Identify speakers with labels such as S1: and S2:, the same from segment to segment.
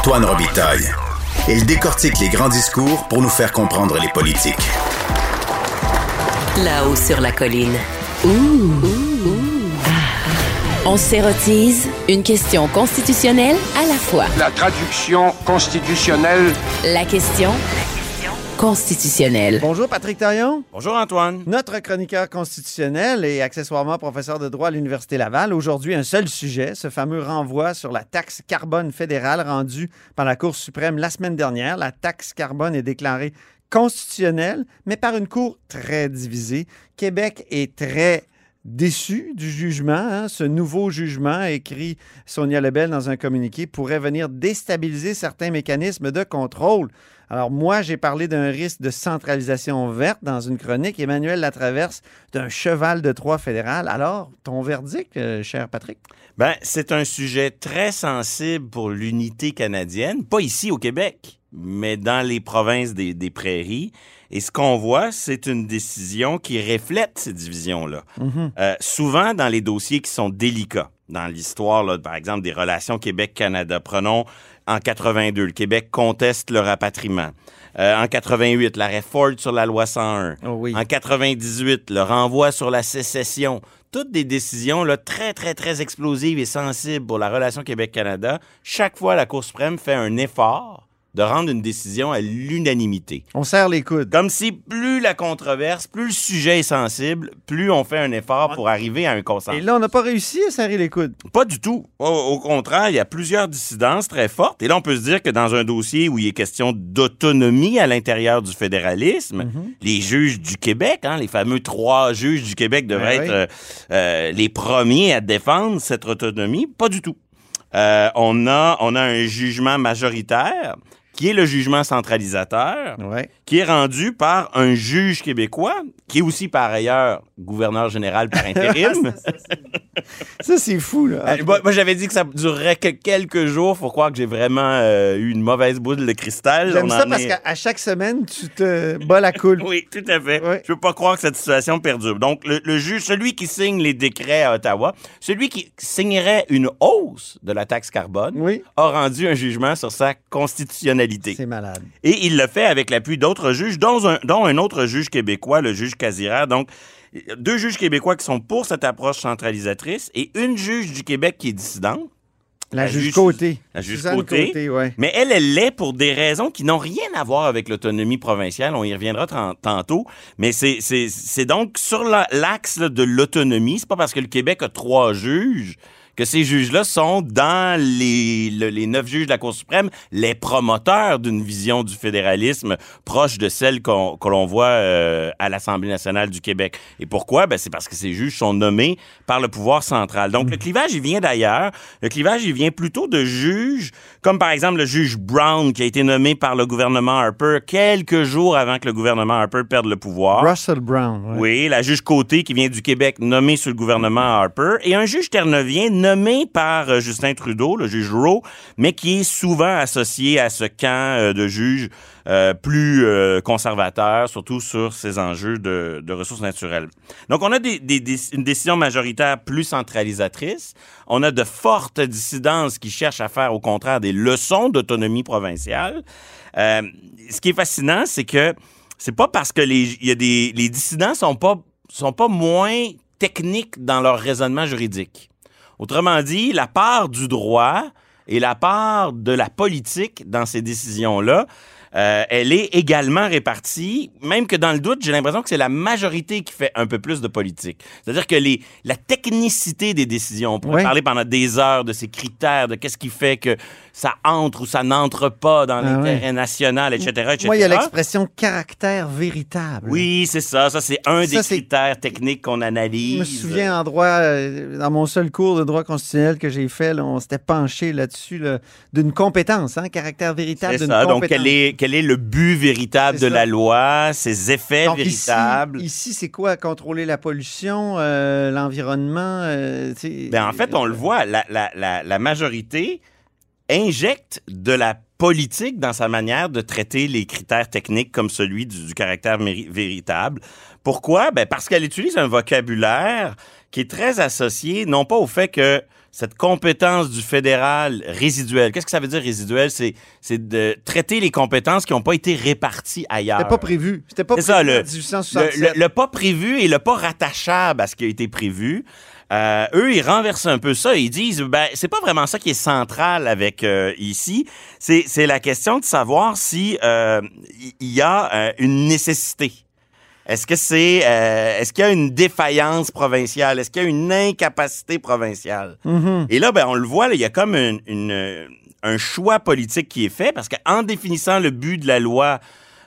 S1: Antoine Robitaille. Il décortique les grands discours pour nous faire comprendre les politiques.
S2: Là-haut sur la colline. On s'érotise une question constitutionnelle à la fois.
S3: La traduction constitutionnelle.
S2: La question constitutionnelle.
S4: Bonjour Patrick Taillon.
S5: Bonjour Antoine.
S4: Notre chroniqueur constitutionnel et accessoirement professeur de droit à l'Université Laval. Aujourd'hui, un seul sujet, ce fameux renvoi sur la taxe carbone fédérale rendue par la Cour suprême la semaine dernière. La taxe carbone est déclarée constitutionnelle, mais par une Cour très divisée. Québec est très déçu du jugement. hein. Ce nouveau jugement, écrit Sonia Lebel dans un communiqué, pourrait venir déstabiliser certains mécanismes de contrôle. Alors moi, j'ai parlé d'un risque de centralisation verte dans une chronique. Emmanuel Latraverse d'un cheval de Troie fédéral. Alors, ton verdict, euh, cher Patrick?
S5: Ben, c'est un sujet très sensible pour l'unité canadienne, pas ici au Québec, mais dans les provinces des, des prairies. Et ce qu'on voit, c'est une décision qui reflète ces divisions-là. Euh, souvent dans les dossiers qui sont délicats, dans l'histoire, par exemple, des relations Québec-Canada. Prenons en 82, le Québec conteste le rapatriement. Euh, en 88, l'arrêt Ford sur la loi 101.
S4: Oh oui.
S5: En 98, le renvoi sur la sécession. Toutes des décisions là, très, très, très explosives et sensibles pour la relation Québec-Canada. Chaque fois, la Cour suprême fait un effort de rendre une décision à l'unanimité.
S4: On serre les coudes.
S5: Comme si plus la controverse, plus le sujet est sensible, plus on fait un effort pour arriver à un
S4: Et
S5: consensus.
S4: là, on n'a pas réussi à serrer les coudes.
S5: Pas du tout. Au, au contraire, il y a plusieurs dissidences très fortes. Et là, on peut se dire que dans un dossier où il est question d'autonomie à l'intérieur du fédéralisme,
S4: Mhm.
S5: les juges du Québec, hein, les fameux trois juges du Québec devraient
S4: Ben
S5: être
S4: oui.
S5: euh, euh, les premiers à défendre cette autonomie. Pas du tout. Euh, on, a, on a un jugement majoritaire qui est le jugement centralisateur
S4: Ouais.
S5: qui est rendu par un juge québécois, qui est aussi par ailleurs gouverneur général par intérim.
S4: Ça, c'est fou, là.
S5: Euh, moi, moi, j'avais dit que ça durerait que quelques jours. Faut croire que j'ai vraiment euh, eu une mauvaise boule de cristal.
S4: J'aime ça parce
S5: est-
S4: qu'à chaque semaine, tu te bats la coule.
S5: Oui, tout à fait.
S4: Ouais.
S5: Je peux pas croire que cette situation perdure. Donc, le, le juge, celui qui signe les décrets à Ottawa, celui qui signerait une hausse de la taxe carbone,
S4: Oui.
S5: a rendu un jugement sur sa constitutionnalité.
S4: C'est malade.
S5: Et il le fait avec l'appui d'autres juges, dont un, dont un autre juge québécois, le juge Casira. Donc, deux juges québécois qui sont pour cette approche centralisatrice et une juge du Québec qui est dissidente.
S4: La,
S5: La
S4: juge
S5: juge-
S4: Côté.
S5: la juge
S4: Suzanne
S5: Côté.
S4: ouais.
S5: Mais elle, elle l'est pour des raisons qui n'ont rien à voir avec l'autonomie provinciale. On y reviendra tan- tantôt. Mais c'est- donc sur la- l'axe de l'autonomie. C'est pas parce que le Québec a trois juges que ces juges-là sont dans les, le- les neuf juges de la Cour suprême les promoteurs d'une vision du fédéralisme proche de celle qu'on que l'on voit euh, à l'Assemblée nationale du Québec. Et pourquoi? Ben, c'est parce que ces juges sont nommés par le pouvoir central. Donc, le clivage, il vient d'ailleurs. Le clivage, il vient plutôt de juges, comme par exemple le juge Brown, qui a été nommé par le gouvernement Harper quelques jours avant que le gouvernement Harper perde le pouvoir.
S4: Russell Brown. ouais.
S5: Oui, la juge Côté qui vient du Québec, nommée sous le gouvernement Harper, et un juge ternevien nommé par euh, Justin Trudeau, le juge Rowe, mais qui est souvent associé à ce camp euh, de juges euh, plus conservateurs, surtout sur ces enjeux de, ressources naturelles. Donc, on a une décision majoritaire plus centralisatrice. On a de fortes dissidences qui cherchent à faire, au contraire, des leçons d'autonomie provinciale. Ce qui est fascinant, c'est que c'est pas parce que les, y a des, dissidents sont pas, sont pas moins techniques dans leur raisonnement juridique. Autrement dit, la part du droit et la part de la politique dans ces décisions-là, euh, elle est également répartie, même que dans le doute, j'ai l'impression que c'est la majorité qui fait un peu plus de politique. C'est-à-dire que les, la technicité des décisions, on pourrait parler pendant des heures de ces critères, de qu'est-ce qui fait que ça entre ou ça n'entre pas dans
S4: Ah
S5: l'intérêt national, etc., etc.
S4: Moi, il y a l'expression caractère véritable.
S5: Oui, c'est ça. Ça, c'est un
S4: Ça,
S5: des critères techniques qu'on analyse.
S4: Je me souviens en droit, euh, dans mon seul cours de droit constitutionnel que j'ai fait, là, on s'était penché là-dessus là, d'une compétence, hein, caractère véritable
S5: C'est
S4: d'une
S5: ça.
S4: compétence.
S5: Donc, quel est, quel est le but véritable de
S4: ça.
S5: la loi, ses effets
S4: Donc,
S5: véritables?
S4: ici, c'est quoi? Contrôler la pollution, euh, l'environnement? euh,
S5: Ben, en fait, on le voit, la, la, la, la majorité injecte de la politique dans sa manière de traiter les critères techniques comme celui du, du caractère véritable. Pourquoi? Ben parce qu'elle utilise un vocabulaire qui est très associé, non pas au fait que cette compétence du fédéral résiduelle. Qu'est-ce que ça veut dire résiduel? C'est, c'est de traiter les compétences qui n'ont pas été réparties ailleurs.
S4: C'était pas prévu. C'était pas
S5: C'est
S4: prévu
S5: ça, le-
S4: en 1867.
S5: Le, le- le pas prévu et le pas rattachable à ce qui a été prévu. Euh, eux, ils renversent un peu ça. Ils disent, ben, c'est pas vraiment ça qui est central avec euh, ici. C'est, c'est la question de savoir si euh, il y a euh, une nécessité. Est-ce que c'est, euh, est-ce qu'il y a une défaillance provinciale? Est-ce qu'il y a une incapacité provinciale?
S4: Mhm.
S5: Et là, ben, on le voit, là, il y a comme une- une, un choix politique qui est fait parce qu'en définissant le but de la loi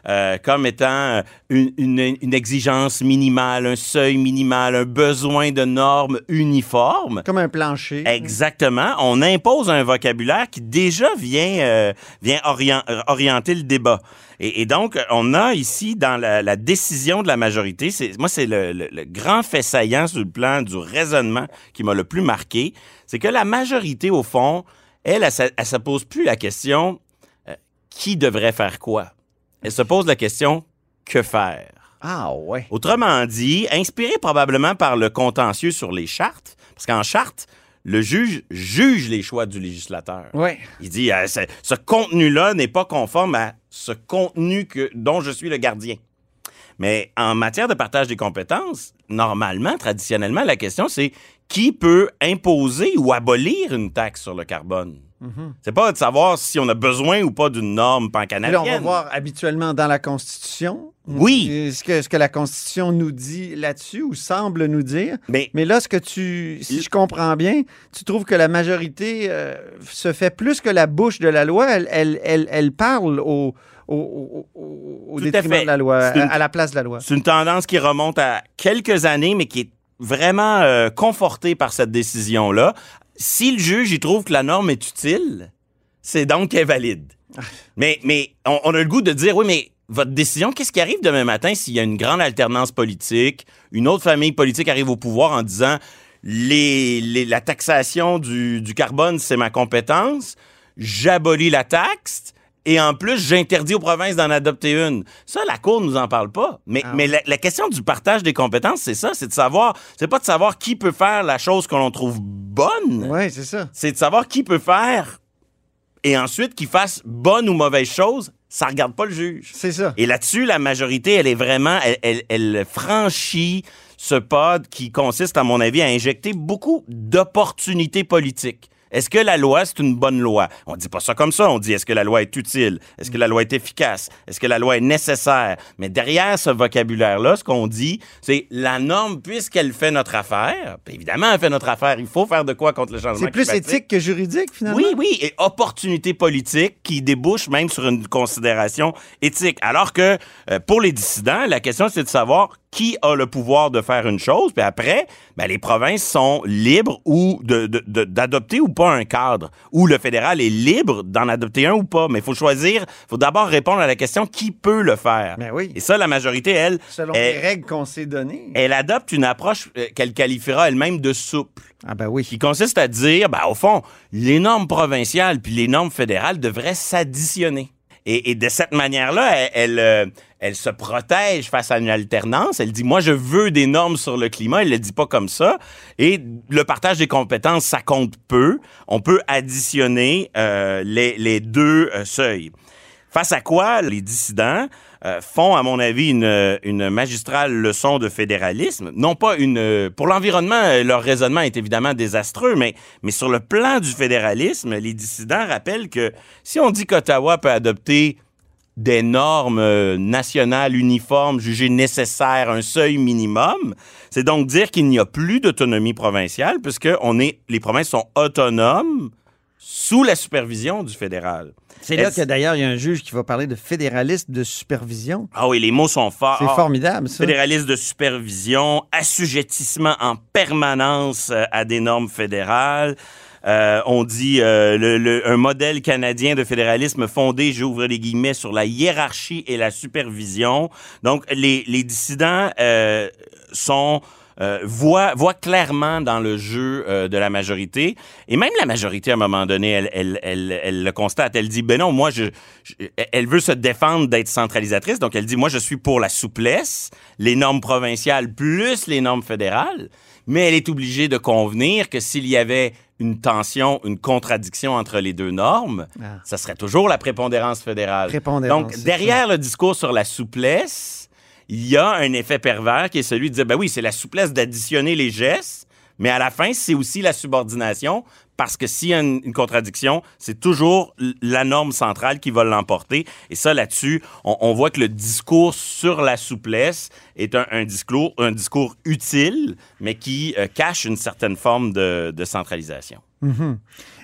S5: euh, comme étant une, une- une exigence minimale, un seuil minimal, un besoin de normes uniformes.
S4: Comme un plancher.
S5: Exactement. On impose un vocabulaire qui déjà vient, euh, vient orient- orienter le débat. Et, et donc, on a ici, dans la, la décision de la majorité, moi, c'est le, le- le grand fait saillant sur le plan du raisonnement qui m'a le plus marqué, c'est que la majorité, au fond, elle, elle, elle se pose plus la question euh, qui devrait faire quoi? Elle se pose la question que faire?
S4: Ah ouais.
S5: Autrement dit, inspiré probablement par le contentieux sur les chartes, parce qu'en charte, le juge juge les choix du législateur.
S4: Ouais.
S5: Il dit, euh, ce, ce contenu-là n'est pas conforme à ce contenu que, dont je suis le gardien. Mais en matière de partage des compétences, normalement, traditionnellement, la question, c'est qui peut imposer ou abolir une taxe sur le carbone? C'est pas de savoir si on a besoin ou pas d'une norme pancanadienne.
S4: là, on va voir habituellement dans la Constitution.
S5: Oui.
S4: Ce que, la Constitution nous dit là-dessus ou semble nous dire?
S5: Mais
S4: Mais là, ce que tu, si je comprends bien, tu trouves que la majorité euh, se fait plus que la bouche de la loi. Elle, elle, elle, elle parle au, au, au,
S5: à
S4: détriment
S5: fait.
S4: de la loi,
S5: C'est une-
S4: à, à la place de la loi.
S5: C'est une tendance qui remonte à quelques années, mais qui est vraiment euh, confortée par cette décision-là. Si le juge il trouve que la norme est utile, c'est donc qu'elle est valide. Mais, mais on, on a le goût de dire, oui, mais votre décision, qu'est-ce qui arrive demain matin s'il y a une grande alternance politique, une autre famille politique arrive au pouvoir en disant, les, les- la taxation du, du carbone, c'est ma compétence, j'abolis la taxe, et en plus, j'interdis aux provinces d'en adopter une. Ça, la Cour nous en parle pas. Mais,
S4: Ah
S5: mais la, la question du partage des compétences, c'est ça, c'est de savoir, c'est pas de savoir qui peut faire la chose que l'on trouve bonne,
S4: Oui, c'est ça.
S5: c'est de savoir qui peut faire, et ensuite qu'il fasse bonne ou mauvaise chose, ça regarde pas le juge.
S4: C'est ça.
S5: Et là-dessus, la majorité, elle est vraiment, elle, elle- elle franchit ce pod qui consiste, à mon avis, à injecter beaucoup d'opportunités politiques. Est-ce que la loi, c'est une bonne loi? On dit pas ça comme ça. On dit, est-ce que la loi est utile? Est-ce que la loi est efficace? Est-ce que la loi est nécessaire? Mais derrière ce vocabulaire-là, ce qu'on dit, c'est la norme, puisqu'elle fait notre affaire, puis évidemment, elle fait notre affaire, il faut faire de quoi contre le changement
S4: C'est plus
S5: climatique.
S4: éthique que juridique, finalement.
S5: Oui, oui, et opportunité politique qui débouche même sur une considération éthique. Alors que euh, pour les dissidents, la question c'est de savoir qui a le pouvoir de faire une chose, puis après, ben, les provinces sont libres ou d'adopter ou pas un cadre, ou le fédéral est libre d'en adopter un ou pas. Mais il faut choisir, il faut d'abord répondre à la question qui peut le faire?
S4: Ben oui.
S5: Et ça, la majorité, elle,
S4: Selon
S5: elle,
S4: les règles qu'on s'est données.
S5: elle adopte une approche euh, qu'elle qualifiera elle-même de souple
S4: Ah ben oui.
S5: qui consiste à dire, ben, au fond, les normes provinciales puis les normes fédérales devraient s'additionner. Et, et de cette manière-là, elle, euh, elle se protège face à une alternance. Elle dit, moi, je veux des normes sur le climat. Elle le dit pas comme ça. Et le partage des compétences, ça compte peu. On peut additionner euh, les, les deux euh, seuils. Face à quoi les dissidents euh, font, à mon avis, une, magistrale leçon de fédéralisme. Non pas une... euh, Pour l'environnement, euh, leur raisonnement est évidemment désastreux, mais, sur le plan du fédéralisme, les dissidents rappellent que si on dit qu'Ottawa peut adopter des normes nationales uniformes jugées nécessaires, un seuil minimum, c'est donc dire qu'il n'y a plus d'autonomie provinciale, puisque les provinces sont autonomes sous la supervision du fédéral.
S4: C'est là que d'ailleurs, il y a un juge qui va parler de fédéraliste de supervision.
S5: Ah oui, les mots sont forts.
S4: C'est
S5: Ah,
S4: formidable, ça.
S5: Fédéralisme de supervision, assujettissement en permanence euh, à des normes fédérales. Euh, on dit euh, le- le- un modèle canadien de fédéralisme fondé, j'ouvre les guillemets, sur la hiérarchie et la supervision. Donc, les, les dissidents euh, sont euh, voient, voient clairement dans le jeu euh, de la majorité. Et même la majorité, à un moment donné, elle, elle, elle, elle le constate. Elle dit, ben non, moi, je, je- elle veut se défendre d'être centralisatrice. Donc, elle dit, moi, je suis pour la souplesse, les normes provinciales plus les normes fédérales. Mais elle est obligée de convenir que s'il y avait une tension, une contradiction entre les deux normes,
S4: Ah.
S5: ça serait toujours la prépondérance fédérale.
S4: Prépondérance,
S5: Donc, derrière le discours sur la souplesse, il y a un effet pervers qui est celui de dire, ben oui, c'est la souplesse d'additionner les gestes, mais à la fin, c'est aussi la subordination, parce que s'il y a une, contradiction, c'est toujours la norme centrale qui va l'emporter. Et ça, là-dessus, on, voit que le discours sur la souplesse est un, discours, un discours utile, mais qui euh, cache une certaine forme de, centralisation.
S4: Mhm.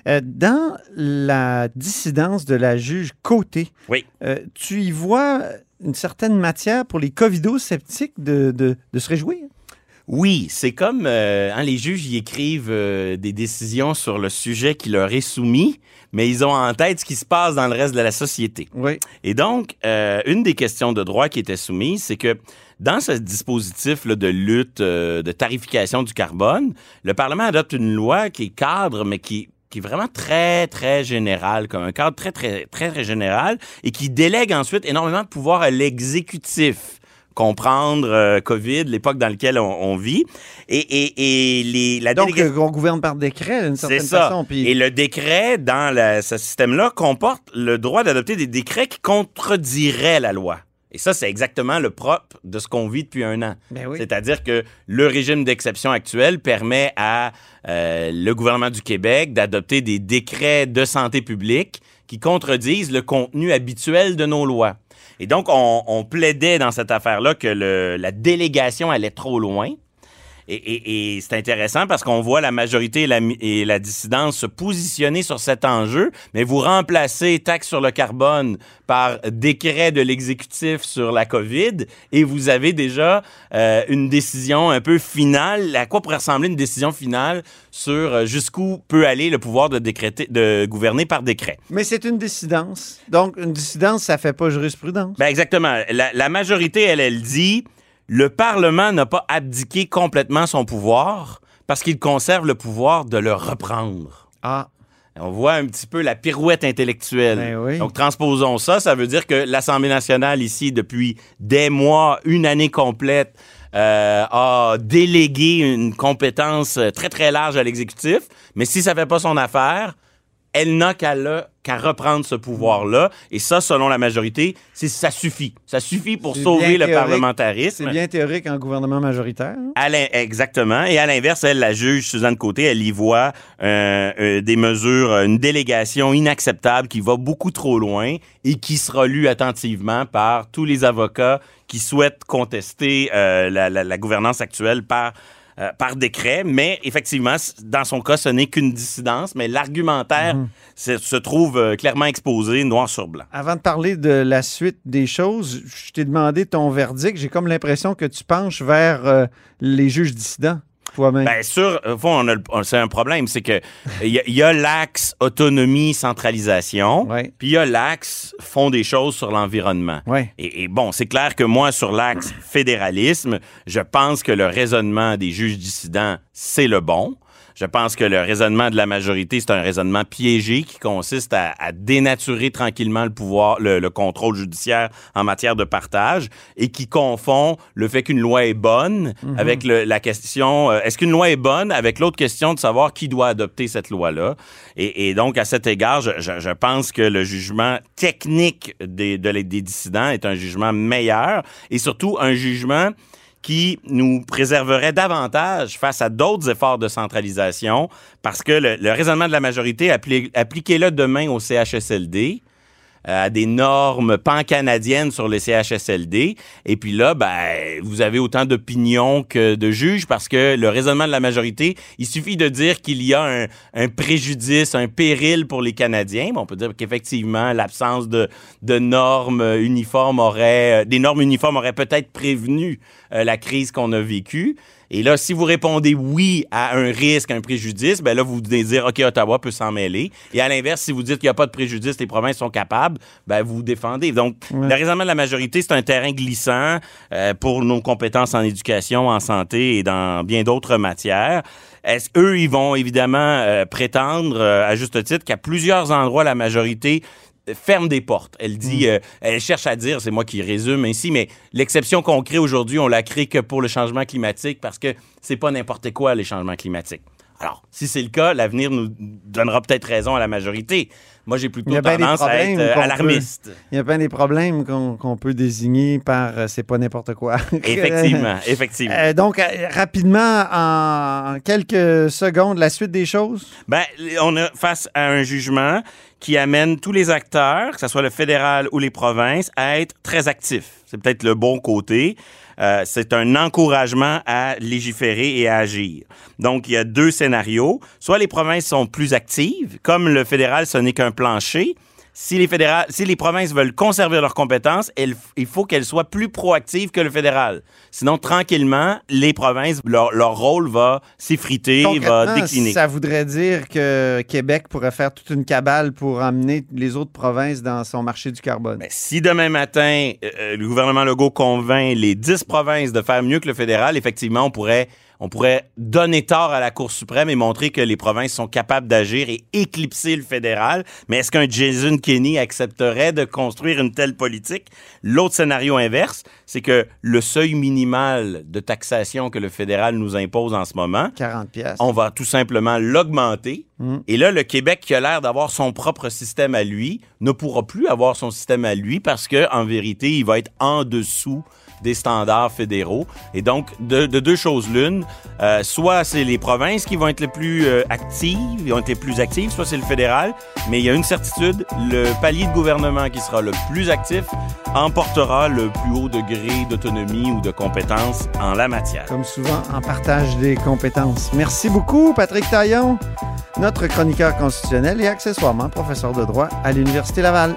S4: Euh, dans la dissidence de la juge Côté,
S5: Oui.
S4: euh, tu y vois une certaine matière pour les covido-sceptiques de, de- de se réjouir?
S5: Oui, c'est comme euh, hein, les juges y écrivent euh, des décisions sur le sujet qui leur est soumis, mais ils ont en tête ce qui se passe dans le reste de la société.
S4: Oui.
S5: Et donc, euh, une des questions de droit qui était soumise, c'est que dans ce dispositif là, de lutte, de tarification du carbone, le Parlement adopte une loi qui est cadre, mais qui qui est vraiment très, très général, comme un cadre très, très, très, très général, et qui délègue ensuite énormément de pouvoir à l'exécutif comprendre euh, COVID, l'époque dans laquelle on, on vit. Et, et, et les, la
S4: Donc,
S5: délégation-
S4: euh, on gouverne par décret, d'une certaine
S5: ça.
S4: façon. Puis...
S5: Et le décret, dans la- ce système-là, comporte le droit d'adopter des décrets qui contrediraient la loi. Et ça, c'est exactement le propre de ce qu'on vit depuis un an.
S4: Ben oui.
S5: C'est-à-dire que le régime d'exception actuel permet à euh, le gouvernement du Québec d'adopter des décrets de santé publique qui contredisent le contenu habituel de nos lois. Et donc, on, on plaidait dans cette affaire-là que le- la délégation allait trop loin. Et, et- et c'est intéressant parce qu'on voit la majorité et la, mi- et la dissidence se positionner sur cet enjeu, mais vous remplacez taxe sur le carbone par décret de l'exécutif sur la COVID et vous avez déjà euh, une décision un peu finale. À quoi pourrait ressembler une décision finale sur euh, jusqu'où peut aller le pouvoir de, décréter, de gouverner par décret?
S4: Mais c'est une dissidence. Donc, une dissidence, ça fait pas jurisprudence.
S5: Ben exactement. La, la majorité, elle, elle dit le Parlement n'a pas abdiqué complètement son pouvoir parce qu'il conserve le pouvoir de le reprendre.
S4: Ah,
S5: On voit un petit peu la pirouette intellectuelle.
S4: Ben oui.
S5: Donc, transposons ça. Ça veut dire que l'Assemblée nationale, ici, depuis des mois, une année complète, euh, a délégué une compétence très, très large à l'exécutif. Mais si ça fait pas son affaire, elle n'a qu'à reprendre ce pouvoir-là. Et ça, selon la majorité, c'est ça suffit. Ça suffit pour sauver le parlementarisme.
S4: c'est bien théorique en gouvernement majoritaire. hein?
S5: À exactement. Et à l'inverse, elle, la juge Suzanne Côté, elle y voit euh, euh, des mesures, une délégation inacceptable qui va beaucoup trop loin et qui sera lue attentivement par tous les avocats qui souhaitent contester euh, la, la- la gouvernance actuelle par euh, par décret, mais effectivement, dans son cas, ce n'est qu'une dissidence, mais l'argumentaire se, se trouve euh, clairement exposé noir sur blanc.
S4: Avant de parler de la suite des choses, je t'ai demandé ton verdict. J'ai comme l'impression que tu penches vers euh, les juges dissidents, toi-même?
S5: Bien sûr, au fond, c'est un problème, c'est que il y, a- l'axe autonomie centralisation,
S4: Ouais.
S5: puis il y a l'axe font des choses sur l'environnement.
S4: Ouais.
S5: Et, et bon, c'est clair que moi, sur l'axe fédéralisme, je pense que le raisonnement des juges dissidents, c'est le bon. Je pense que le raisonnement de la majorité, c'est un raisonnement piégé qui consiste à, à dénaturer tranquillement le pouvoir, le, le contrôle judiciaire en matière de partage et qui confond le fait qu'une loi est bonne avec le- la question euh, est-ce qu'une loi est bonne avec l'autre question de savoir qui doit adopter cette loi-là? Et, et donc, à cet égard, je, je- je pense que le jugement technique des, de des dissidents est un jugement meilleur et surtout un jugement qui nous préserverait davantage face à d'autres efforts de centralisation, parce que le, raisonnement de la majorité, appli- appliquez-le demain au CHSLD, à des normes pan-canadiennes sur les CHSLD. Et puis là, ben, vous avez autant d'opinions que de juges parce que le raisonnement de la majorité, il suffit de dire qu'il y a un, un préjudice, un péril pour les Canadiens. Bon, on peut dire qu'effectivement, l'absence de, de normes uniformes aurait, euh, des normes uniformes auraient peut-être prévenu euh, la crise qu'on a vécue. Et là, si vous répondez oui à un risque, un préjudice, ben là, vous venez dire, OK, Ottawa peut s'en mêler. Et à l'inverse, si vous dites qu'il n'y a pas de préjudice, les provinces sont capables, ben vous vous défendez. Donc, le raisonnement de la majorité, c'est un terrain glissant euh, pour nos compétences en éducation, en santé et dans bien d'autres matières. Est-ce eux, ils vont évidemment euh, prétendre, euh, à juste titre, qu'à plusieurs endroits, la majorité ferme des portes. Elle dit, euh, elle cherche à dire, c'est moi qui résume ainsi, mais l'exception qu'on crée aujourd'hui, on la crée que pour le changement climatique parce que c'est pas n'importe quoi les changements climatiques. Alors, si c'est le cas, l'avenir nous donnera peut-être raison à la majorité. Moi, j'ai plutôt
S4: a
S5: tendance à être euh, alarmiste.
S4: Il y a bien des problèmes qu'on peut désigner par euh, c'est pas n'importe quoi.
S5: Effectivement, effectivement.
S4: Euh, donc, rapidement, en quelques secondes, la suite des choses?
S5: Ben, on est face à un jugement qui amène tous les acteurs, que ce soit le fédéral ou les provinces, à être très actifs. C'est peut-être le bon côté. Euh, c'est un encouragement à légiférer et à agir. Donc, il y a deux scénarios. Soit les provinces sont plus actives, comme le fédéral, ce n'est qu'un plancher. Si les, fédérales, si les provinces veulent conserver leurs compétences, elles- il faut qu'elles soient plus proactives que le fédéral. Sinon, tranquillement, les provinces, leur, leur rôle va s'effriter, va décliner.
S4: Ça voudrait dire que Québec pourrait faire toute une cabale pour amener les autres provinces dans son marché du carbone.
S5: Ben, si demain matin, euh, le gouvernement Legault convainc les 10 provinces de faire mieux que le fédéral, effectivement, on pourrait, on pourrait donner tort à la Cour suprême et montrer que les provinces sont capables d'agir et éclipser le fédéral. Mais est-ce qu'un Jason Kenney accepterait de construire une telle politique? L'autre scénario inverse, c'est que le seuil minimal de taxation que le fédéral nous impose en ce moment,
S4: 40 pièces.
S5: on va tout simplement l'augmenter. Et là, le Québec, qui a l'air d'avoir son propre système à lui, ne pourra plus avoir son système à lui parce que, en vérité, il va être en dessous des standards fédéraux. Et donc, de, de deux choses l'une, euh, soit c'est les provinces qui vont être les plus euh, actives, ils vont être les plus actives, soit c'est le fédéral. Mais il y a une certitude, le palier de gouvernement qui sera le plus actif emportera le plus haut degré d'autonomie ou de compétence en la matière.
S4: Comme souvent, en partage des compétences. Merci beaucoup, Patrick Taillon, notre chroniqueur constitutionnel et accessoirement professeur de droit à l'Université Laval.